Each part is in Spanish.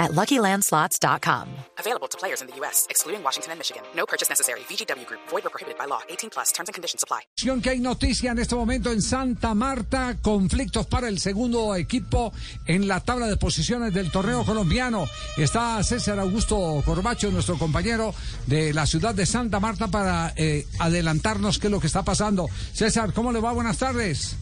at LuckyLandSlots.com. Available to players in the U.S., excluding Washington and Michigan. No purchase necessary. VGW Group. Void or prohibited by law. 18 plus. Terms and conditions apply. Que hay noticia en este momento en Santa Marta. Conflictos para el segundo equipo en la tabla de posiciones del torneo colombiano. Está César Augusto Corbacho, nuestro compañero de la ciudad de Santa Marta, para eh, adelantarnos qué es lo que está pasando. César, ¿cómo le va? Buenas tardes.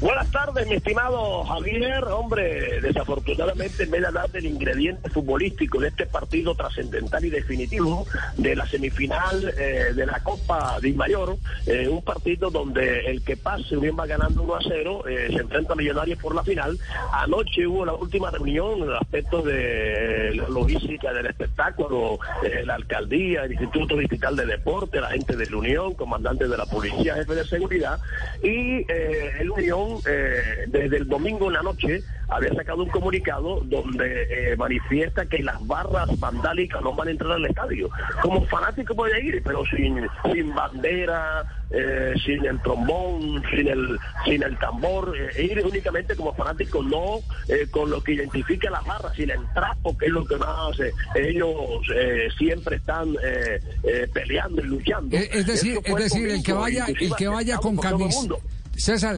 Buenas tardes, mi estimado Javier. Hombre, desafortunadamente me da del ingrediente futbolístico de este partido trascendental y definitivo de la semifinal eh, de la Copa de Mayor. Eh, un partido donde el que pase bien va ganando 1 a 0, eh, se enfrenta a Millonarios por la final. Anoche hubo la última reunión en el aspecto de la logística del espectáculo, la alcaldía, el Instituto Digital de Deporte, la gente de la Unión, comandante de la policía, jefe de seguridad y el Unión eh, desde el domingo en la noche había sacado un comunicado donde eh, manifiesta que las barras vandálicas no van a entrar al estadio. Como fanático puede ir, pero sin, sin bandera, eh, sin el trombón, sin el, sin el tambor, ir únicamente como fanático, no con lo que identifica las barras, sin el trapo, que es lo que más ellos siempre están peleando y luchando. Es decir, es decir, el que vaya, el que vaya con camisa. César,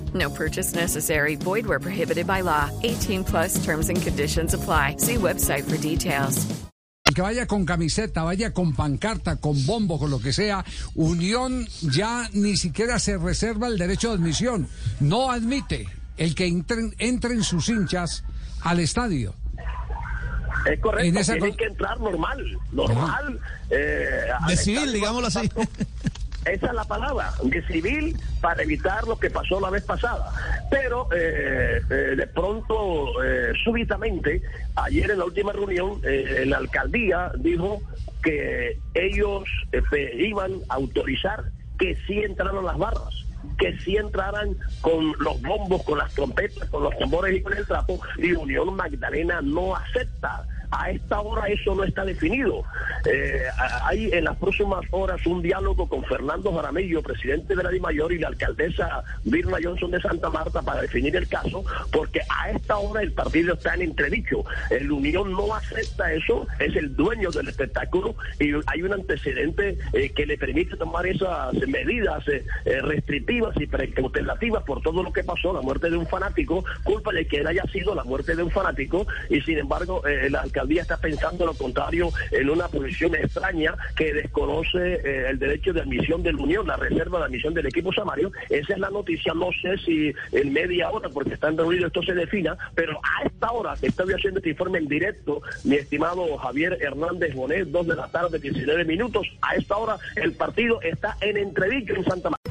No purchase necessary. Void where prohibited by law. 18 plus terms and conditions apply. See website for details. El que vaya con camiseta, vaya con pancarta, con bombo, con lo que sea, Unión ya ni siquiera se reserva el derecho de admisión. No admite el que entren, entren sus hinchas al estadio. Es correcto, tienen que entrar normal, normal. Eh, de civil, digámoslo así. Esa es la palabra, de civil para evitar lo que pasó la vez pasada. Pero eh, eh, de pronto, eh, súbitamente, ayer en la última reunión, la alcaldía dijo que ellos iban a autorizar que sí entraran las barras que sí entraran con los bombos, con las trompetas, con los tambores y con el trapo, y Unión Magdalena no acepta a esta hora eso no está definido. Eh, hay en las próximas horas un diálogo con Fernando Jaramillo, presidente de la DIMAYOR, y la alcaldesa Virna Johnson de Santa Marta para definir el caso, porque a esta hora el partido está en entredicho. El Unión no acepta eso, es el dueño del espectáculo y hay un antecedente eh, que le permite tomar esas medidas eh, restrictivas y precautellativas por todo lo que pasó, la muerte de un fanático, culpa de que él haya sido la muerte de un fanático y sin embargo la alcaldesa día está pensando lo contrario en una posición extraña que desconoce eh, el derecho de admisión de la Unión, la reserva de admisión del equipo Samario. Esa es la noticia, no sé si en media hora, porque están reunidos, esto se defina, pero a esta hora que estoy haciendo este informe en directo, mi estimado Javier Hernández Bonet, dos de la tarde, 19 minutos, a esta hora el partido está en entredicho en Santa María.